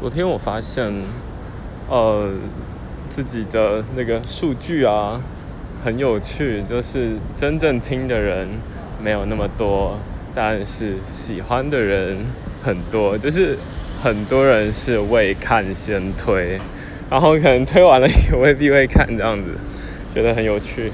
昨天我发现呃自己的那个数据啊很有趣就是真正听的人没有那么多但是喜欢的人很多就是很多人是未看先推然后可能推完了也未必会看这样子觉得很有趣。